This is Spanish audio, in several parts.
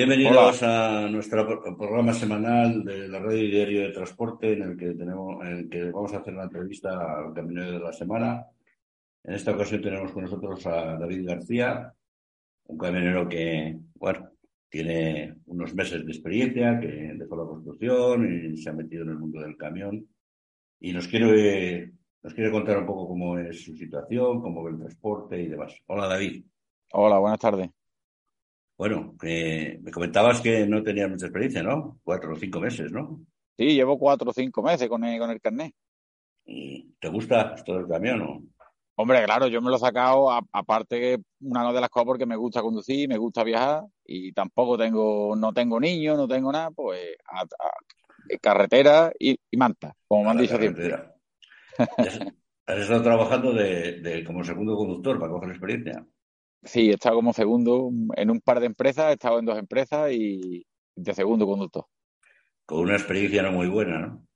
Bienvenidos a nuestro programa semanal de la red diario de transporte en el que tenemos, en el que vamos a hacer una entrevista al camionero de la semana. En esta ocasión tenemos con nosotros a David García, un camionero que, bueno, tiene unos meses de experiencia, que dejó la construcción y se ha metido en el mundo del camión y nos quiere, nos quiere contar un poco cómo es su situación, cómo ve el transporte y demás. Hola David. Hola, buenas tardes. Bueno, me comentabas que no tenías mucha experiencia, ¿no? Cuatro o cinco meses, ¿no? Sí, llevo cuatro o cinco meses con el, con el carnet. ¿Y ¿Te gusta esto del camión o? Hombre, claro, yo me lo he sacado, aparte que una de las cosas porque me gusta conducir, me gusta viajar y tampoco tengo, no tengo niños, no tengo nada, pues carretera y, manta, como me han dicho siempre. Has estado trabajando de, de, como segundo conductor para coger experiencia. Sí, he estado como segundo en un par de empresas, he estado en dos empresas y de segundo conductor. Con una experiencia no muy buena, ¿no?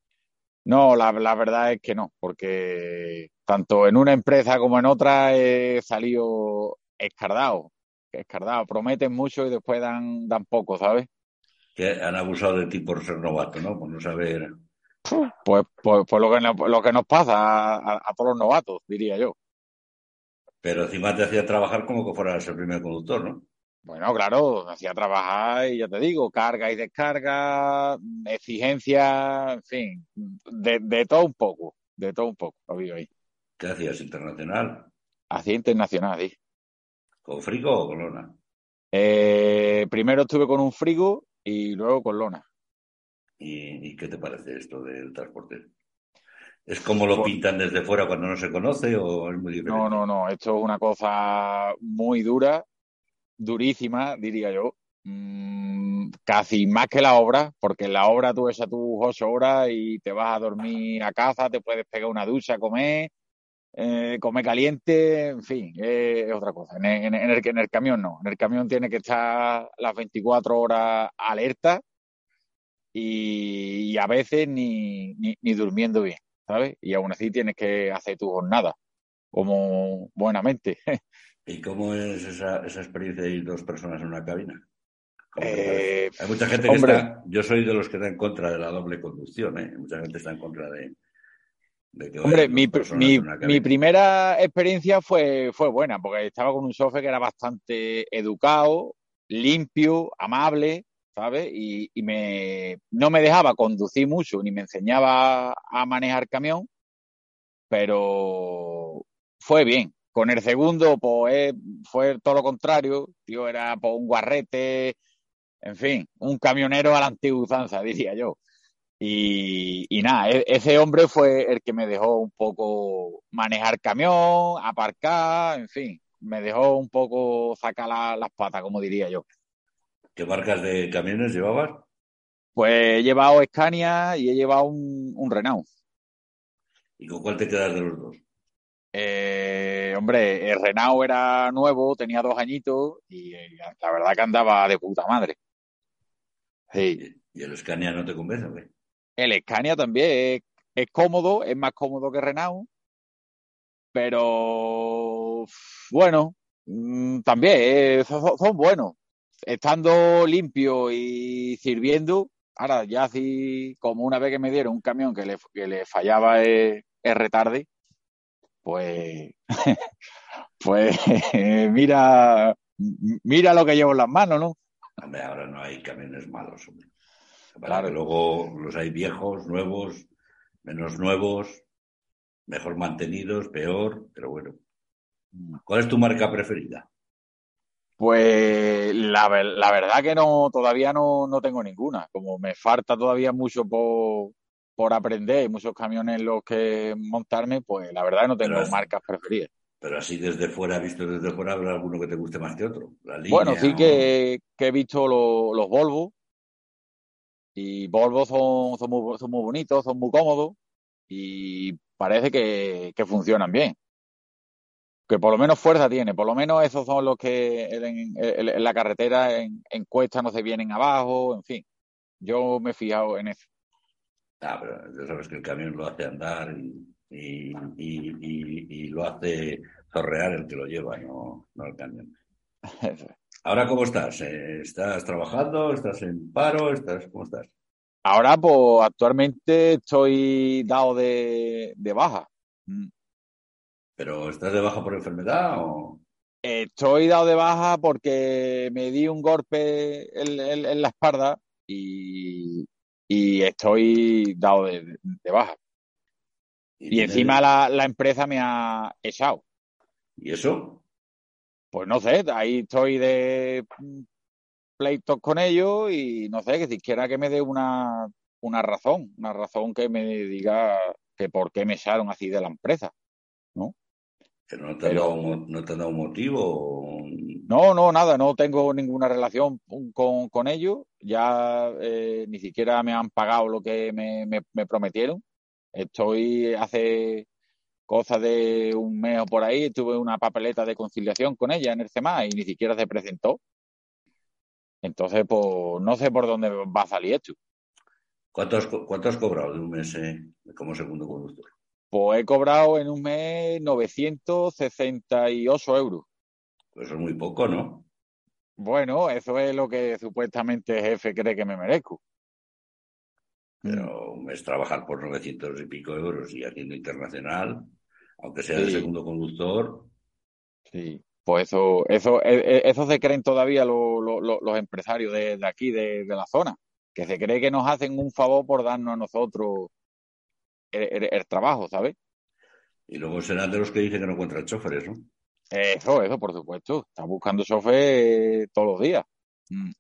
No, la, la verdad es que no, porque tanto en una empresa como en otra he salido escardado, escardado. Prometen mucho y después dan, dan poco, ¿sabes? Que han abusado de ti por ser novato, ¿no? Por no saber. Pues, pues, pues lo, que, lo que nos pasa a, a todos los novatos, diría yo. Pero encima te hacía trabajar como que fueras el primer conductor, ¿no? Bueno, claro, hacía trabajar y ya te digo, carga y descarga, exigencia, en fin, de, de todo un poco, de todo un poco, lo vi ahí. ¿Qué hacías internacional? Hacía internacional, sí. ¿Con frigo o con lona? Eh, primero estuve con un frigo y luego con lona. ¿Y, ¿Y, qué te parece esto del transporte? ¿Es como lo pintan desde fuera cuando no se conoce o es muy diferente? No, no, no. Esto es una cosa muy dura, durísima, diría yo. Mm, casi más que la obra, porque en la obra tú ves a tus ocho horas y te vas a dormir a casa, te puedes pegar una ducha, comer, eh, comer caliente, en fin, eh, es otra cosa. En el, en, el, en el camión no. En el camión tiene que estar las 24 horas alerta y, y a veces ni, ni, ni durmiendo bien. ¿Sabes? Y aún así tienes que hacer tu jornada, como buenamente. ¿Y cómo es esa, esa experiencia de ir dos personas en una cabina? Eh, Hay mucha gente que hombre, está, yo soy de los que está en contra de la doble conducción, ¿eh? Mucha gente está en contra de, de que Hombre, mi, mi, mi, primera experiencia fue, fue buena, porque estaba con un software que era bastante educado, limpio, amable, ¿sabes? Y, y, me, no me dejaba conducir mucho, ni me enseñaba a manejar camión, pero fue bien. Con el segundo, pues fue todo lo contrario. Tío, era pues, un guarrete, en fin, un camionero a la antigua usanza, diría yo. Y, y nada, e, ese hombre fue el que me dejó un poco manejar camión, aparcar, en fin, me dejó un poco sacar la, las patas, como diría yo. ¿Qué marcas de camiones llevabas? Pues he llevado Scania y he llevado un, un Renault. ¿Y con cuál te quedas de los dos? Eh, hombre, el Renault era nuevo, tenía dos añitos y eh, la verdad que andaba de puta madre. Sí. ¿Y el Scania no te convence, güey? El Scania también es, es, cómodo, es más cómodo que Renault, pero bueno, mm, también eh, son, son buenos estando limpio y sirviendo, ahora ya así como una vez que me dieron un camión que le, que le fallaba el, el, retarde, pues, pues mira, mira lo que llevo en las manos, ¿no? Hombre, ahora no hay camiones malos, hombre. Claro. luego los hay viejos, nuevos, menos nuevos, mejor mantenidos, peor, pero bueno. ¿Cuál es tu marca preferida? Pues la, la, verdad que no, todavía no, no, tengo ninguna. Como me falta todavía mucho por, por aprender, muchos camiones en los que montarme, pues la verdad no tengo pero, marcas preferidas. Pero así desde fuera, visto desde fuera, habrá alguno que te guste más que otro. La línea, bueno, sí o... que, que, he visto lo, los Volvo. Y Volvo son, son, muy, son muy bonitos, son muy cómodos. Y parece que, que funcionan bien que por lo menos fuerza tiene, por lo menos esos son los que en, en, en la carretera en, en cuesta no se vienen abajo, en fin. Yo me he fijado en eso. Ah, pero ya sabes que el camión lo hace andar y, y, y, y, y lo hace zorrear el que lo lleva, no, no el camión. ¿Ahora cómo estás? ¿Estás trabajando? ¿Estás en paro? ¿Estás, ¿Cómo estás? Ahora, pues actualmente estoy dado de, de baja. ¿Pero estás de baja por enfermedad o...? Estoy dado de baja porque me di un golpe en, en- en la espalda y, y estoy dado de, de baja. Y encima la, la empresa me ha echado. ¿Y eso? Pues no sé, ahí estoy de pleitos con ellos y no sé, que siquiera que me dé una, una razón, una razón que me diga que por qué me echaron así de la empresa. ¿Que no te, Pero- dado, no te han dado motivo? No, no, nada, no tengo ninguna relación con, con ellos. Ya eh, ni siquiera me han pagado lo que me, me- me prometieron. Estoy hace cosas de un mes o por ahí, tuve una papeleta de conciliación con ella en el CEMA y ni siquiera se presentó. Entonces, pues no sé por dónde va a salir esto. ¿Cuánto has, cuánto has cobrado de un mes eh, como segundo conductor? Pues he cobrado en un mes 968 euros. Pues eso es muy poco, ¿no? Bueno, eso es lo que supuestamente el jefe cree que me merezco. Pero un mes trabajar por 900 y pico euros y haciendo internacional, aunque sea de Sí. segundo conductor, Sí, pues eso, eso, e- e- eso se creen todavía lo- lo- lo- los empresarios de, de aquí, de, de la zona, que se cree que nos hacen un favor por darnos a nosotros el, trabajo, ¿sabes? y luego serán de los que dicen que no encuentran choferes, ¿no? Eso, eso, por supuesto. Están buscando chofer eh, todos los días. Mm.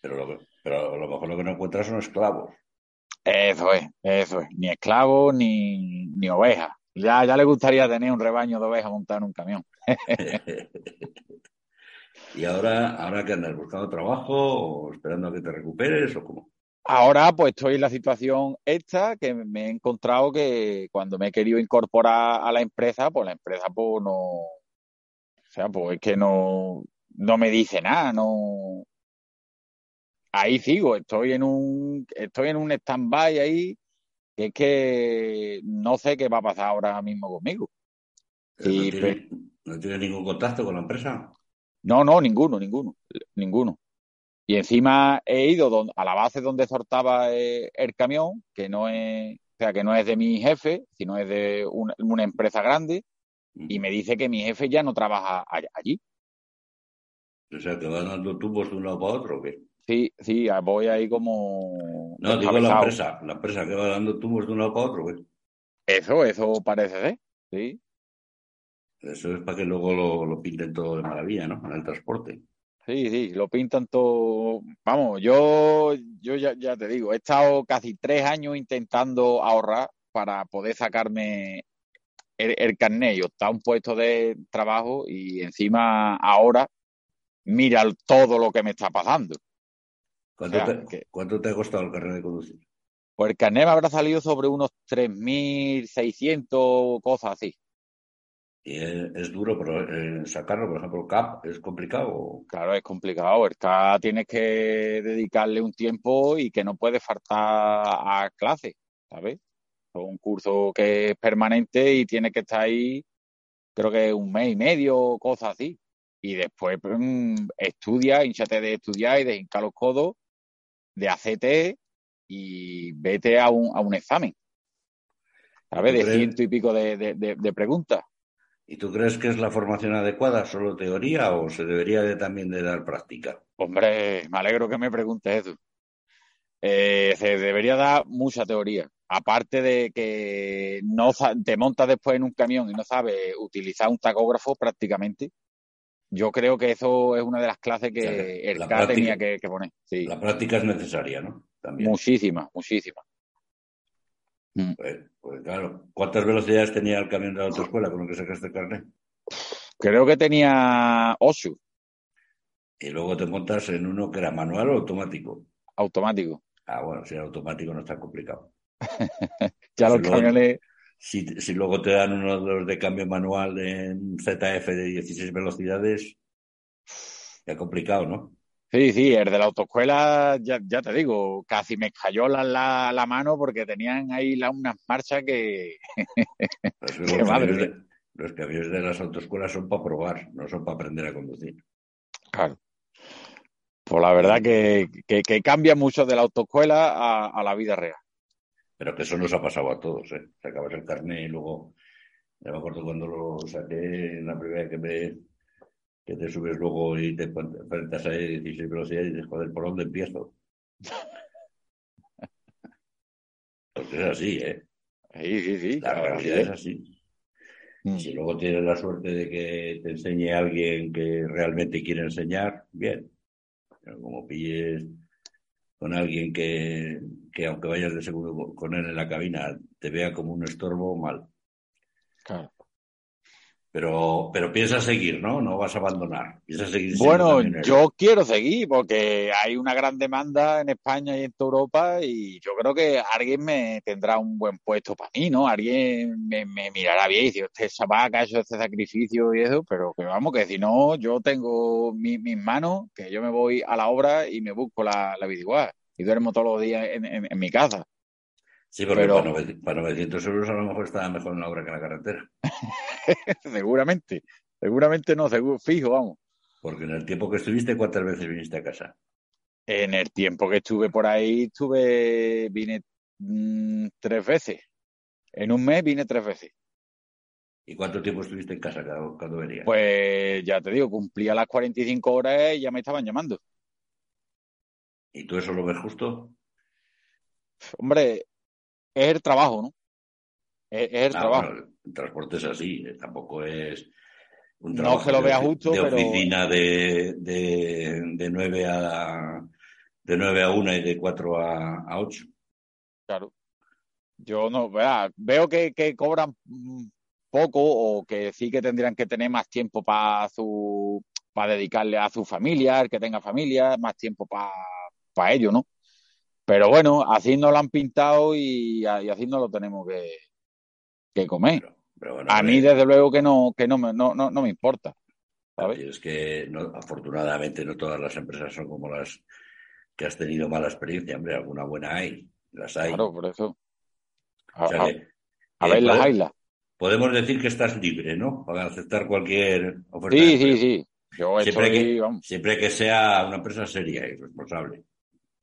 Pero, lo, que- pero a lo mejor lo que no encuentran son esclavos. Eso es, eso es. Ni esclavos ni, ni ovejas. Ya, ya le gustaría tener un rebaño de ovejas montado en un camión. y ahora, ahora que andas buscando trabajo o esperando a que te recuperes o cómo. Ahora pues estoy en la situación esta que me he encontrado que cuando me he querido incorporar a la empresa, pues la empresa pues no, o sea, pues es que no, no me dice nada, no. Ahí sigo, estoy en un, estoy en un stand-by ahí, que es que no sé qué va a pasar ahora mismo conmigo. Sí, no, tienes ningún contacto con la empresa. No, no, ninguno, ninguno, ninguno. Y encima he ido don- a la base donde sortaba eh, el camión, que no es, o sea, que no es de mi jefe, sino es de una, una empresa grande, y me dice que mi jefe ya no trabaja allí. O sea, que vas dando tubos de un lado para otro. ¿o qué? Sí, sí, voy ahí como No, digo la empresa. La empresa que va dando tubos de un lado para otro. ¿o qué? Eso, eso parece ser, sí. Eso es para que luego lo, lo pinten todo de maravilla, ¿no? En el transporte. Sí, sí, lo pintan todo. Vamos, yo, yo ya, ya te digo, he estado casi tres años intentando ahorrar para poder sacarme el, el carnet y optar a un puesto de trabajo y encima ahora mira todo lo que me está pasando. ¿Cuánto, O sea, te, que- cuánto te ha costado el carnet de conducir? Pues el carnet me habrá salido sobre unos 3.600 cosas así. Y es, es duro, pero eh, sacarlo, por ejemplo, CAP, ¿es complicado? Claro, es complicado. El CAA tienes que dedicarle un tiempo y que no puedes faltar a clase, ¿sabes? Es un curso que es permanente y tienes que estar ahí, creo que un mes y medio, cosas así. Y después mm, estudia, hinchate de estudiar y de hincar los codos, de hacerte y vete a un, a un examen. ¿Sabes? ¿Tú De ciento y pico de, de, de- de preguntas. ¿Y tú crees que es la formación adecuada, solo teoría, o se debería de, también de dar práctica? Hombre, me alegro que me preguntes eso. Eh, se debería dar mucha teoría. Aparte de que no te montas después en un camión y no sabes utilizar un tacógrafo prácticamente. Yo creo que eso es una de las clases que O sea, que el CA práctica- tenía que, que poner. Sí, La práctica es necesaria, ¿no? También. muchísima, muchísima. Mm. Pues, pues claro, ¿cuántas velocidades tenía el camión de la autoescuela con el que sacaste el carnet? Creo que tenía ocho Y luego te montas en uno que era manual o automático. automático. Ah, bueno, si era automático no está complicado. Ya Sí, los luego- camiones, Si, si luego te dan uno de los de cambio manual en ZF de 16 velocidades, ya complicado, ¿no? Sí, sí, el de la autoescuela, ya, ya te digo, casi me cayó la, la, la mano porque tenían ahí la, unas marchas que... Los, Qué los madre camiones de, los camiones de las autoescuelas son para probar, no son para aprender a conducir. Claro. Pues la verdad que, que, que cambia mucho de la autoescuela a, a, la vida real. Pero que eso nos ha pasado a todos, ¿eh? Te acabas el carnet y luego, ya me acuerdo cuando lo saqué, la primera vez que me, que te subes luego y te enfrentas a 16 velocidades y dices, joder, ¿por dónde empiezo? Porque es así, ¿eh? Sí, sí, sí. La realidad es así. Mm. Si luego tienes la suerte de que te enseñe alguien que realmente quiere enseñar, bien. Pero como pilles con alguien que, que aunque vayas de seguro con él en la cabina, te vea como un estorbo, mal. Claro. Pero, pero piensas seguir, ¿no? No vas a abandonar. Piensas seguir. Bueno, yo quiero seguir porque hay una gran demanda en España y en toda Europa y yo creo que alguien me tendrá un buen puesto para mí, ¿no? Alguien me, me mirará bien y dice, usted vaca, ha hecho este sacrificio y eso, pero que vamos, que si no, yo tengo mi, mis manos, que yo me voy a la obra y me busco la, la y duermo todos los días en, en, en mi casa. Sí, porque pero... para, 900 euros a lo mejor está mejor en la obra que en la carretera. seguramente, seguramente no, seguro, fijo, vamos. Porque en el tiempo que estuviste, ¿cuántas veces viniste a casa? En el tiempo que estuve por ahí, estuve, vine mmm, tres veces. En un mes vine tres veces. ¿Y cuánto tiempo estuviste en casa cuando, cuando venías? Pues ya te digo, cumplía las 45 horas y ya me estaban llamando. ¿Y tú eso lo ves justo? Hombre, es el trabajo, ¿no? Es, es el ah, trabajo. Bueno, el transporte es así, eh, tampoco es un trabajo no que lo vea justo, de pero... oficina de, de, de 9 a de 9 a 1 y de 4 a, a 8. Claro. Yo no, vea, veo que, que cobran poco o que sí que tendrían que tener más tiempo para su para dedicarle a su familia, el que tenga familia, más tiempo para pa ello, ¿no? Pero bueno, así nos lo han pintado y, y así no lo tenemos que, que comer. Pero, pero bueno, a mí, desde luego, que no, que no, me, no, no, no me importa. ¿sabes? Es que no, afortunadamente no todas las empresas son como las que has tenido mala experiencia. Hombre, alguna buena hay. Las hay. Claro, por eso. A, o sea que, a, a ver, las hay. Podemos decir que estás libre, ¿no? Para aceptar cualquier oferta. Sí, sí, sí. Yo siempre, estoy, que, vamos. siempre que sea una empresa seria y responsable.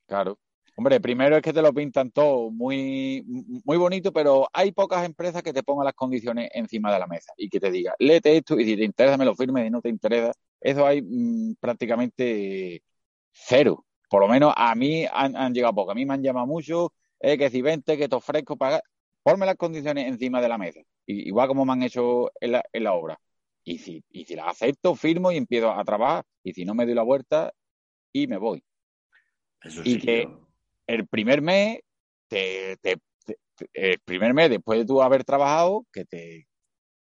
Claro. Hombre, primero es que te lo pintan todo muy, muy bonito, pero hay pocas empresas que te pongan las condiciones encima de la mesa y que te diga, léete esto y si te interesa me lo firmes y no te interesa. Eso hay mmm, prácticamente cero. Por lo menos a mí han, han llegado poco. A mí me han llamado mucho, eh, que si vente, que te ofrezco pagar. Ponme las condiciones encima de la mesa. Igual como me han hecho en la, en la obra. Y si, y si las acepto, firmo y empiezo a trabajar. Y si no me doy la vuelta y me voy. Eso sí, y que, yo el primer mes, te, te, te, el primer mes después de tú haber trabajado, que te,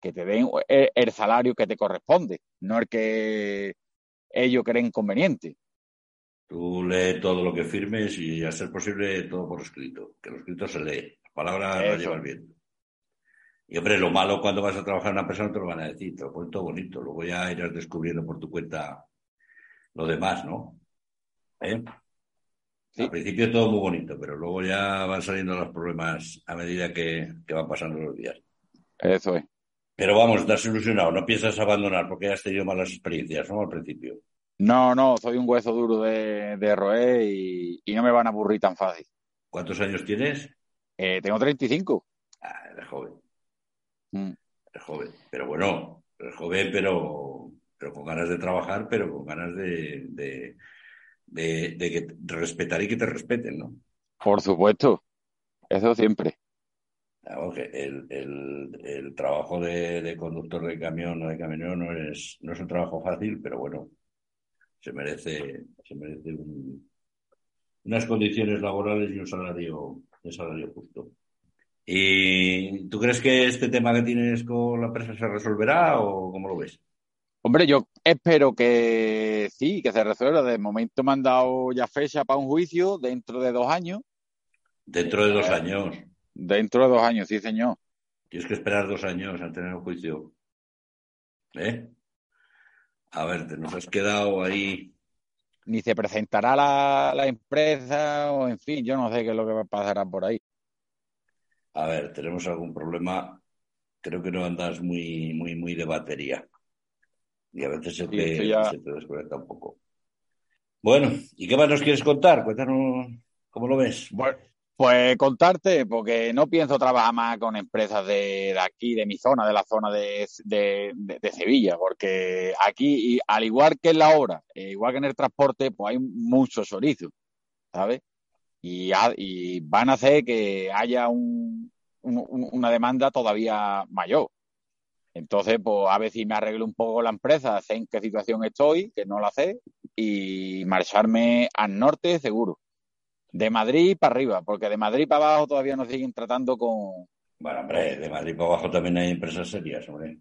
que te den el, el, salario que te corresponde, no el que ellos creen conveniente. Tú lee todo lo que firmes y a ser posible todo por escrito, que lo escrito se lee, la palabra la lleva el viento. Y hombre, lo malo cuando vas a trabajar en una persona te lo van a decir, te lo ponen todo bonito, luego ya irás descubriendo por tu cuenta lo demás, ¿no? ¿Eh? Sí. Al principio todo muy bonito, pero luego ya van saliendo los problemas a medida que, que van pasando los días. Eso es. Pero vamos, estás ilusionado, no piensas abandonar porque has tenido malas experiencias, ¿no? Al principio. No, no, soy un hueso duro de, de roer y, y, no me van a aburrir tan fácil. ¿Cuántos años tienes? Eh, tengo 35. Ah, eres joven. Mm. Eres joven. Pero bueno, eres joven, pero, pero con ganas de trabajar, pero con ganas de, de de, de que respetar y que te respeten, ¿no? Por supuesto, eso siempre. Que el, el, el trabajo de, de, conductor de camión o de camionero no es, no es un trabajo fácil, pero bueno, se merece, se merece un, unas condiciones laborales y un salario, un salario justo. ¿Y tú crees que este tema que tienes con la empresa se resolverá o cómo lo ves? Hombre, yo espero que sí, que se resuelva. De momento me han dado ya fecha para un juicio dentro de dos años. Dentro de dos años. Dentro de dos años, sí, señor. Tienes que esperar dos años a tener un juicio. ¿Eh? A ver, te nos has quedado ahí. Ni se presentará la, la empresa, o en fin, yo no sé qué es lo que pasará por ahí. A ver, tenemos algún problema. Creo que no andas muy, muy, muy de batería y a veces se te, ya... se te desconecta un poco. Bueno, ¿y qué más nos quieres contar? Cuéntanos cómo lo ves. Bueno, pues contarte, porque no pienso trabajar más con empresas de, de aquí, de mi zona, de la zona de, de, de Sevilla, porque aquí, y al igual que en la obra, eh, igual que en el transporte, pues hay muchos chorizos, ¿sabes? Y, y, van a hacer que haya un, un, una demanda todavía mayor. Entonces, pues a ver si me arreglo un poco la empresa, sé en qué situación estoy, que no la sé, y marcharme al norte seguro. De Madrid para arriba, porque de Madrid para abajo todavía nos siguen tratando con. Bueno, hombre, de Madrid para abajo también hay empresas serias, hombre.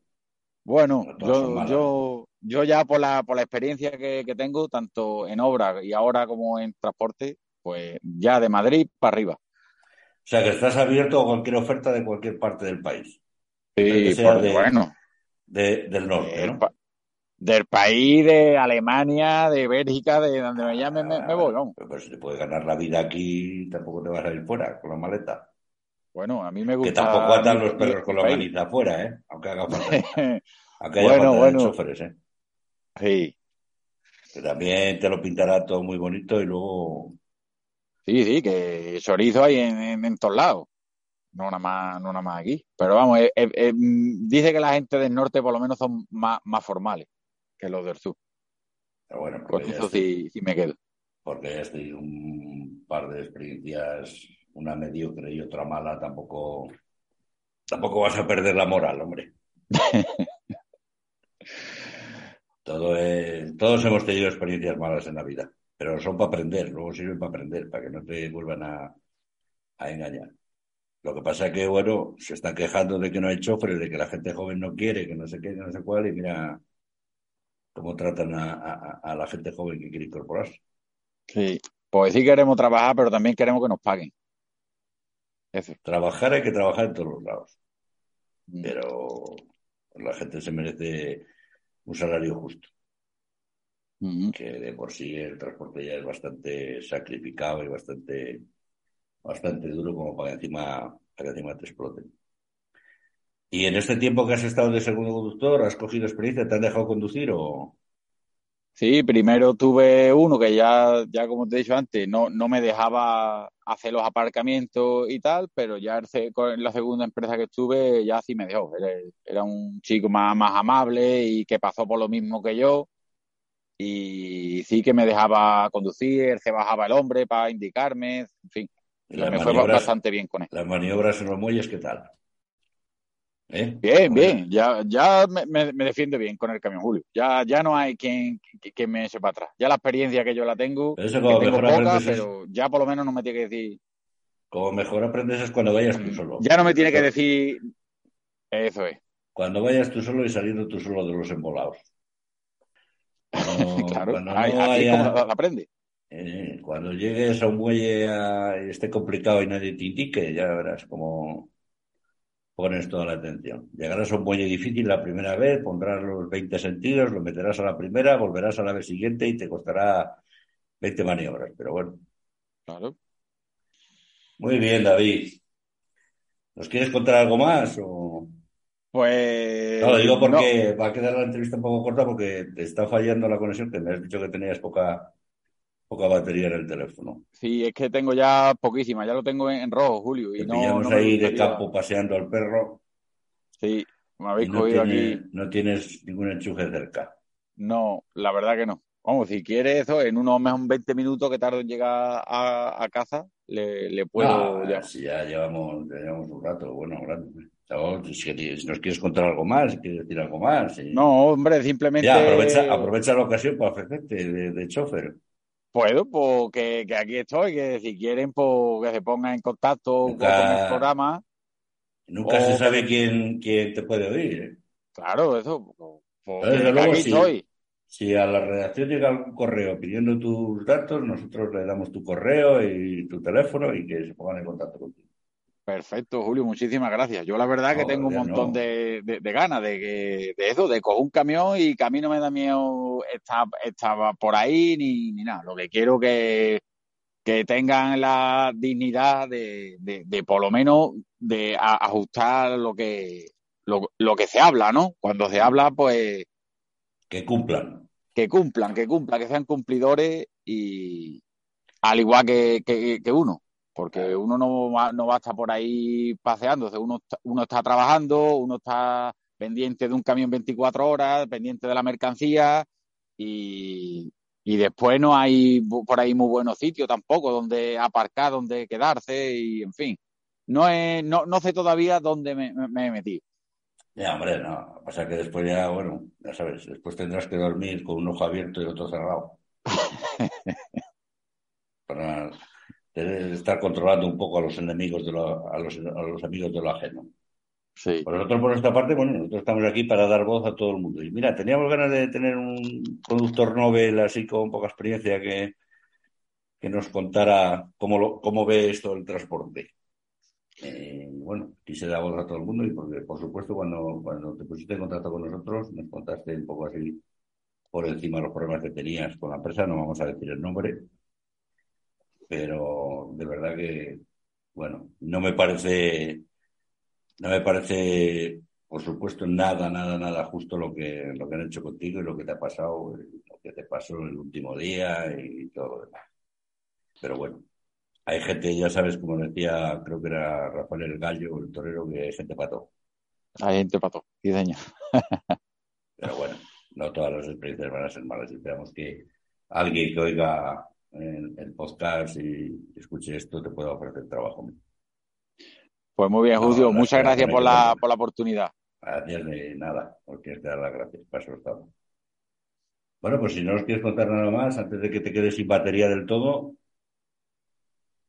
Bueno, yo, yo, yo ya por la, por la experiencia que, que, tengo, tanto en obra y ahora como en transporte, pues ya de Madrid para arriba. O sea, que estás abierto a cualquier oferta de cualquier parte del país. Sí, sea de, bueno. De, del norte, del, ¿no? pa del país, de Alemania, de Bélgica, de donde me llame, me, me, voy, vamos. Pero, si te puedes ganar la vida aquí, tampoco te vas a ir fuera con la maleta. Bueno, a mí me gusta. Que tampoco atan los perros con la manita afuera, ¿eh? Aunque haga falta. Aunque haya bueno, bueno. choferes, ¿eh? Sí. Que también te lo pintará todo muy bonito y luego. Sí, sí, que chorizo hay en, en, en todos lados. No nada más, no nada más aquí. Pero vamos, eh, eh, dice que la gente del norte por lo menos son más, más formales que los del sur. Pero bueno, Con eso sí, sí, me quedo. Porque ya estoy un par de experiencias, una mediocre y otra mala, tampoco, tampoco vas a perder la moral, hombre. Todo es, todos hemos tenido experiencias malas en la vida, pero son para aprender, luego sirven para aprender, para que no te vuelvan a, a engañar. Lo que pasa es que, bueno, se están quejando de que no hay choferes, de que la gente joven no quiere, que no sé qué, que no sé cuál, y mira cómo tratan a, a, a la gente joven que quiere incorporarse. Sí, pues sí queremos trabajar, pero también queremos que nos paguen. Eso. Trabajar hay que trabajar en todos los lados. Mm. Pero la gente se merece un salario justo. Mm. Que de por sí el transporte ya es bastante sacrificado y bastante, bastante duro como para que encima, para que encima te exploten. ¿Y en este tiempo que has estado de segundo conductor, has cogido experiencia? ¿Te han dejado conducir o...? Sí, primero tuve uno que ya, ya como te he dicho antes, no, no me dejaba hacer los aparcamientos y tal, pero ya en la segunda empresa que estuve ya sí me dejó. Era, un chico más, más amable y que pasó por lo mismo que yo. Y sí que me dejaba conducir, se bajaba el hombre para indicarme, en fin. Las me fue bastante bien con él. Las maniobras en los muelles, ¿qué tal? ¿Eh? Bien, bien, ya, ya me, me, defiendo bien con el camión Julio. Ya, ya no hay quien, quien me eche para atrás. Ya la experiencia que yo la tengo, eso que tengo poca, es... pero ya por lo menos no me tiene que decir. Como mejor aprendes es cuando vayas tú solo. Ya no me tiene que decir. Eso es. Cuando vayas tú solo y saliendo tú solo de los embolados. Cuando, claro, no así haya... como aprende. Eh, cuando llegues a un muelle a... y esté complicado y nadie te indique, ya verás como pones toda la atención. Llegarás a un muelle difícil la primera vez, pondrás los 20 sentidos, lo meterás a la primera, volverás a la vez siguiente y te costará 20 maniobras, pero bueno. Claro. Muy bien, David. ¿Nos quieres contar algo más? O... Pues. No, lo digo porque no. va a quedar la entrevista un poco corta porque te está fallando la conexión, que me has dicho que tenías poca, poca batería en el teléfono. Sí, es que tengo ya poquísima, ya lo tengo en, en rojo, Julio. Y Te no, pillamos no ahí de campo paseando al perro. Sí, me habéis no cogido tiene, aquí. No tienes ningún enchufe cerca. No, la verdad que no. Vamos, si quieres eso, en unos 20 minutos que tardo en llegar a, a casa, le, le puedo. Ah, ya. Si ya llevamos, ya llevamos un rato, bueno, grande. Si nos quieres contar algo más, si quieres decir algo más. Sí. No, hombre, simplemente. Ya, aprovecha, aprovecha la ocasión para ofrecerte de, de chofer. Puedo, pues que, que, aquí estoy, que si quieren, pues que se pongan en contacto Nunca- con el programa. Nunca O- se sabe quién, quién te puede oír. ¿eh? Claro, eso. Pues, Desde luego, aquí sí. estoy. Si a la redacción llega algún correo pidiendo tus datos, nosotros le damos tu correo y tu teléfono y que se pongan en contacto contigo. Perfecto, Julio, muchísimas gracias. Yo la verdad que tengo un montón no. de, de, de ganas de de eso, de coger un camión y que a mí no me da miedo estar por ahí ni, ni nada. Lo que quiero que, que tengan la dignidad de, de, de por lo menos de a- ajustar lo que lo, lo que se habla, ¿no? Cuando se habla, pues Que cumplan. que cumplan, que cumplan, que sean cumplidores y al igual que, que, uno, porque uno no va, no va a estar por ahí paseándose, uno, uno está trabajando, uno está pendiente de un camión 24 horas, pendiente de la mercancía y, y después no hay por ahí muy buenos sitios tampoco donde aparcar, donde quedarse y en fin. No, es, no, no sé todavía dónde me, me he metido. Ya, hombre, no. Pasa que después ya, bueno, ya sabes, después tendrás que dormir con un ojo abierto y el otro cerrado. Para estar controlando un poco a los enemigos de lo, a, los, a los amigos de lo ajeno. Por nosotros, por nuestra parte, bueno, nosotros estamos aquí para dar voz a todo el mundo. Y mira, teníamos ganas de tener un conductor novel así con poca experiencia que, que nos contara cómo, lo, cómo ve esto el transporte. Eh, bueno, quise dar voz a todo el mundo y porque, por supuesto, cuando, cuando te pusiste en contacto con nosotros, nos contaste un poco así por encima los problemas que tenías con la empresa, no vamos a decir el nombre, pero de verdad que, bueno, no me parece, no me parece, por supuesto, nada, nada, nada justo lo que, lo que han hecho contigo y lo que te ha pasado, lo que te pasó el último día y todo lo demás. Pero bueno, hay gente, ya sabes, como decía, creo que era Rafael el Gallo, el torero, que hay gente pato. Hay gente pato, sí, Pero bueno, no todas las experiencias van a ser malas. Esperamos que alguien que oiga el, podcast y escuche esto te pueda ofrecer trabajo. Pues muy bien, Julio. Muchas gracias por la, por la oportunidad. Gracias de nada, porque te dar las gracias. Paso estado. Bueno, pues si no os quieres contar nada más, antes de que te quedes sin batería del todo,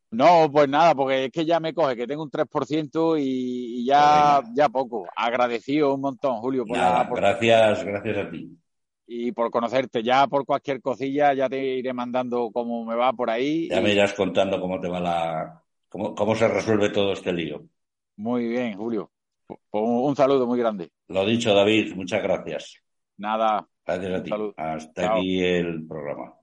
no, pues nada, porque es que ya me coge, que tengo un 3% y, y ya, pues ya poco. Agradecido un montón, Julio. Por la, Gracias, gracias a ti. Y por conocerte, ya por cualquier cosilla, ya te iré mandando cómo me va por ahí. Ya me irás contando cómo te va la, cómo, cómo se resuelve todo este lío. Muy bien, Julio. Un saludo muy grande. Lo dicho, David, muchas gracias. Nada. Gracias a ti. Hasta aquí el programa.